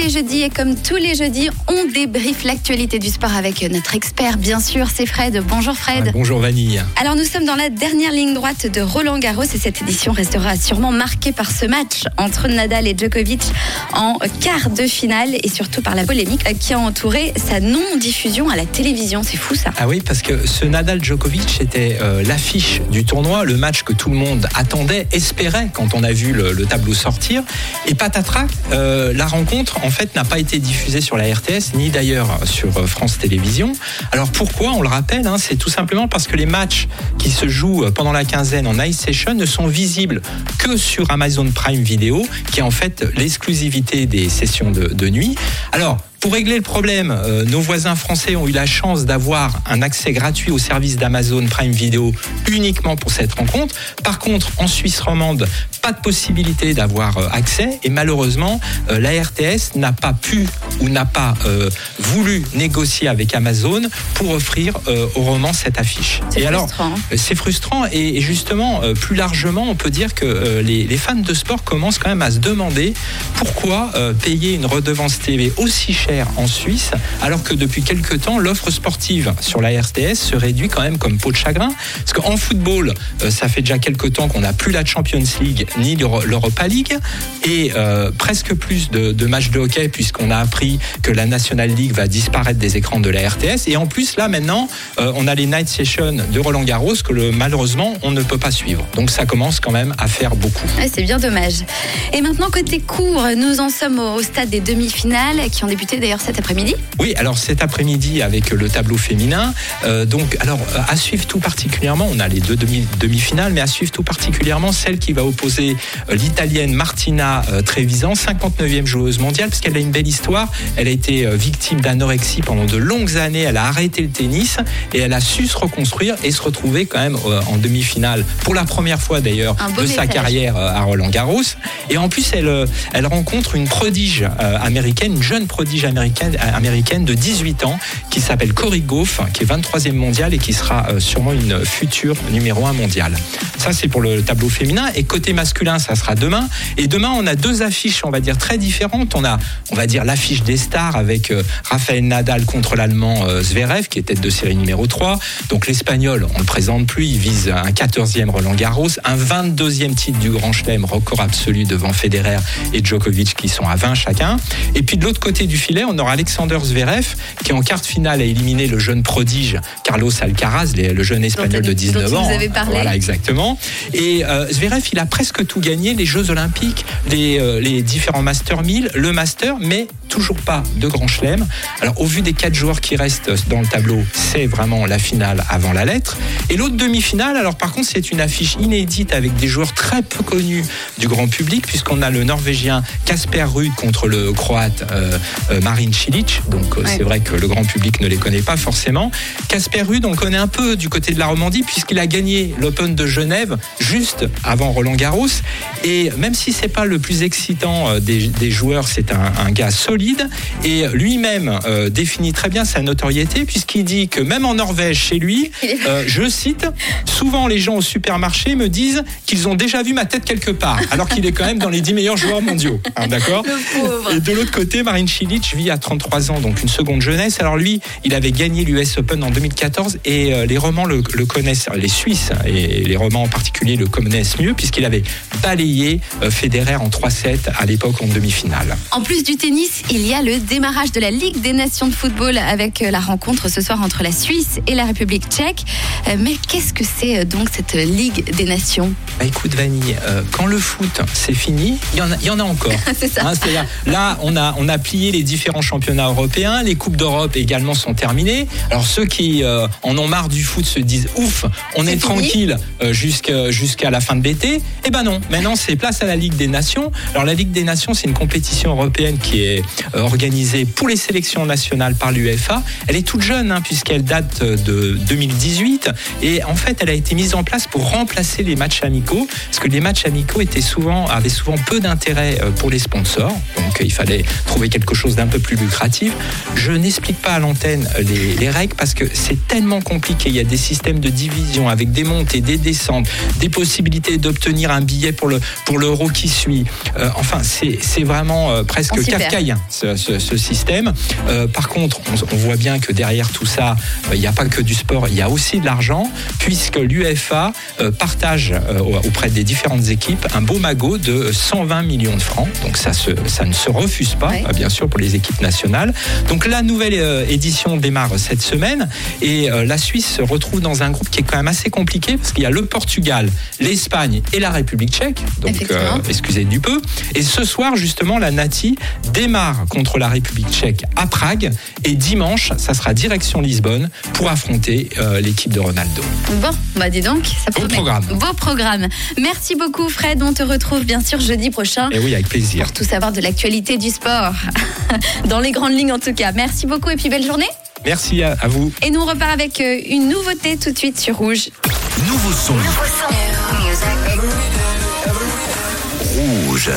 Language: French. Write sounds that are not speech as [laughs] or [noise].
c'est jeudi et comme tous les jeudis, on débriefe l'actualité du sport avec notre expert, bien sûr, c'est Fred. Bonjour Fred. bonjour Vanille. Alors nous sommes dans la dernière ligne droite de Roland Garros et cette édition restera sûrement marquée par ce match entre Nadal et Djokovic en quart de finale et surtout par la polémique qui a entouré sa non-diffusion à la télévision. C'est fou ça. Ah oui, parce que ce Nadal-Djokovic était euh, l'affiche du tournoi, le match que tout le monde attendait, espérait quand on a vu le, tableau sortir. Et patatrac, euh, la rencontre en fait n'a pas été diffusée sur la RTS ni d'ailleurs sur euh, France Télévisions. Alors pourquoi On le rappelle, hein, c'est tout simplement parce que les matchs qui se jouent pendant la quinzaine en Ice Session ne sont visibles que sur Amazon Prime Video, qui est en fait l'exclusivité des sessions de, de nuit. Alors pour régler le problème, euh, nos voisins français ont eu la chance d'avoir un accès gratuit au service d'Amazon Prime Video uniquement pour cette rencontre. Par contre, en Suisse romande, pas de possibilité d'avoir euh, accès et malheureusement, euh, la RTS n'a pas pu ou n'a pas voulu négocier avec Amazon pour offrir au roman cette affiche. Et alors, c'est frustrant et, justement, plus largement, on peut dire que les, les, fans de sport commencent quand même à se demander pourquoi payer une redevance TV aussi chère en Suisse, alors que depuis quelques temps, l'offre sportive sur la RTS se réduit quand même comme peau de chagrin. Parce qu'en football, euh, ça fait déjà quelques temps qu'on n'a plus la Champions League ni l'Europa League, et euh, presque plus de, matchs de hockey, puisqu'on a appris que la National League va disparaître des écrans de la RTS. Et en plus, là, maintenant, euh, on a les Night Sessions de Roland Garros que malheureusement, on ne peut pas suivre. Donc ça commence quand même à faire beaucoup. c'est bien dommage. Et maintenant, côté court, nous en sommes au stade des demi-finales qui ont débuté d'ailleurs cet après-midi Oui, alors cet après-midi avec le tableau féminin. Euh, donc, alors à suivre tout particulièrement, on a les deux demi-finales, mais à suivre tout particulièrement celle qui va opposer euh, l'italienne Martina euh, Trevisan, 59e joueuse mondiale, parce qu'elle a une belle histoire. Elle a été victime d'anorexie pendant de longues années. Elle a arrêté le tennis et elle a su se reconstruire et se retrouver quand même en demi-finale pour la première fois d'ailleurs de sa carrière à Roland Garros. Et en plus, elle, elle rencontre une prodige américaine, une jeune prodige américaine, de 18 ans qui s'appelle Cory Goff, qui est 23e mondiale et qui sera euh, sûrement une future numéro 1 mondiale. Ça, c'est pour le tableau féminin. Et côté masculin, ça sera demain. Et demain, on a deux affiches, on va dire, très différentes. On a, on va dire, l'affiche des stars avec euh, Rafael Nadal contre l'Allemand euh, Zverev, qui est tête de série numéro 3. Donc l'Espagnol, on le présente plus, il vise un 14e Roland Garros, un 22e titre du Grand Chelem, record absolu devant Federer et Djokovic qui sont à 20 chacun. Et puis de l'autre côté du filet, on aura Alexander Zverev qui en quart de finale a éliminé le jeune prodige Carlos Alcaraz, le jeune espagnol de 19 ans. Vous avez parlé. Voilà, exactement. Et euh, Zverev, il a presque tout gagné, les Jeux Olympiques, les, euh, les différents Master 1000, le Master, mais toujours pas de grand chelem. Alors, au vu des quatre joueurs qui restent dans le tableau, c'est vraiment la finale avant la lettre. Et l'autre demi-finale, alors par contre, c'est une affiche inédite avec des joueurs très peu connus du grand public, puisqu'on a le Norvégien Casper Ruud contre le Croate euh, euh Marin Cilic. Donc, euh, c'est vrai que le grand public ne les connaît pas forcément. Casper Ruud, on connaît un peu du côté de la Romandie, puisqu'il a gagné l'Open de Genève juste avant Roland Garros. Et même si c'est pas le plus excitant euh, des, joueurs, c'est un, un gars solide et lui-même euh, définit très bien sa notoriété puisqu'il dit que même en Norvège, chez lui, [laughs] euh, je cite, souvent les gens au supermarché me disent qu'ils ont déjà vu ma tête quelque part, alors qu'il est quand même dans les 10 meilleurs joueurs mondiaux. Hein, d'accord Et de l'autre côté, Marin Cilic vit à 33 ans, donc une seconde jeunesse. Alors lui, il avait gagné l'US Open en 2014 et euh, les romans le, connaissent, les Suisses et les romans en particulier le connaissent mieux puisqu'il avait balayé Federer en 3-7 à l'époque en demi-finale. En plus du tennis, il y a le démarrage de la Ligue des Nations de football avec euh, la rencontre ce soir entre la Suisse et la République tchèque. Euh, mais qu'est-ce que c'est euh, donc cette Ligue des Nations? Bah Écoute Vanille, quand le foot c'est fini, il y en a, il y en a encore. [laughs] c'est ça. Hein, là, on a, on a plié les différents championnats européens, les Coupes d'Europe également sont terminées. Alors ceux qui en ont marre du foot se disent ouf, on est, tranquille jusqu'à jusqu'à la fin de l'été. Eh ben non, maintenant c'est place à la Ligue des Nations. Alors la Ligue des Nations, c'est une compétition européenne qui est euh, organisée pour les sélections nationales par l'UEFA. Elle est toute jeune hein, puisqu'elle date de 2018 et en fait elle a été mise en place pour remplacer les matchs amicaux parce que les matchs amicaux étaient souvent avaient souvent peu d'intérêt euh, pour les sponsors donc il fallait trouver quelque chose d'un peu plus lucratif. Je n'explique pas à l'antenne les, les, règles parce que c'est tellement compliqué. Il y a des systèmes de division avec des montées, des descentes, des possibilités d'obtenir un billet pour le pour l'euro qui suit. Euh, enfin c'est vraiment presque kafkaïen ce, ce, ce- ce système. Euh, par contre, on, on voit bien que derrière tout ça, euh, il n'y a pas que du sport, il y a aussi de l'argent, puisque l'UEFA euh, partage euh, auprès des différentes équipes un beau magot de 120 millions de francs. Donc ça, se- ça ne se refuse pas, euh, bien sûr, pour les équipes nationales. Donc la nouvelle euh, édition démarre cette semaine et euh, la Suisse se retrouve dans un groupe qui est quand même assez compliqué parce qu'il y a le Portugal, l'Espagne et la République tchèque. Donc euh, excusez du peu. Et ce soir, justement, la Nati démarre contre la République tchèque à Prague et dimanche, ça sera direction Lisbonne pour affronter euh, l'équipe de Ronaldo. Bon, bah dis donc, ça Beau promet. programme. Beau programme. Merci beaucoup Fred, on te retrouve bien sûr jeudi prochain. Et oui, avec plaisir. Pour tout savoir de l'actualité du sport. [laughs] Dans les grandes lignes en tout cas. Merci beaucoup et puis belle journée. Merci à, à vous. Et nous on repart avec euh, une nouveauté tout de suite sur Rouge. Nouveau son. Rouge.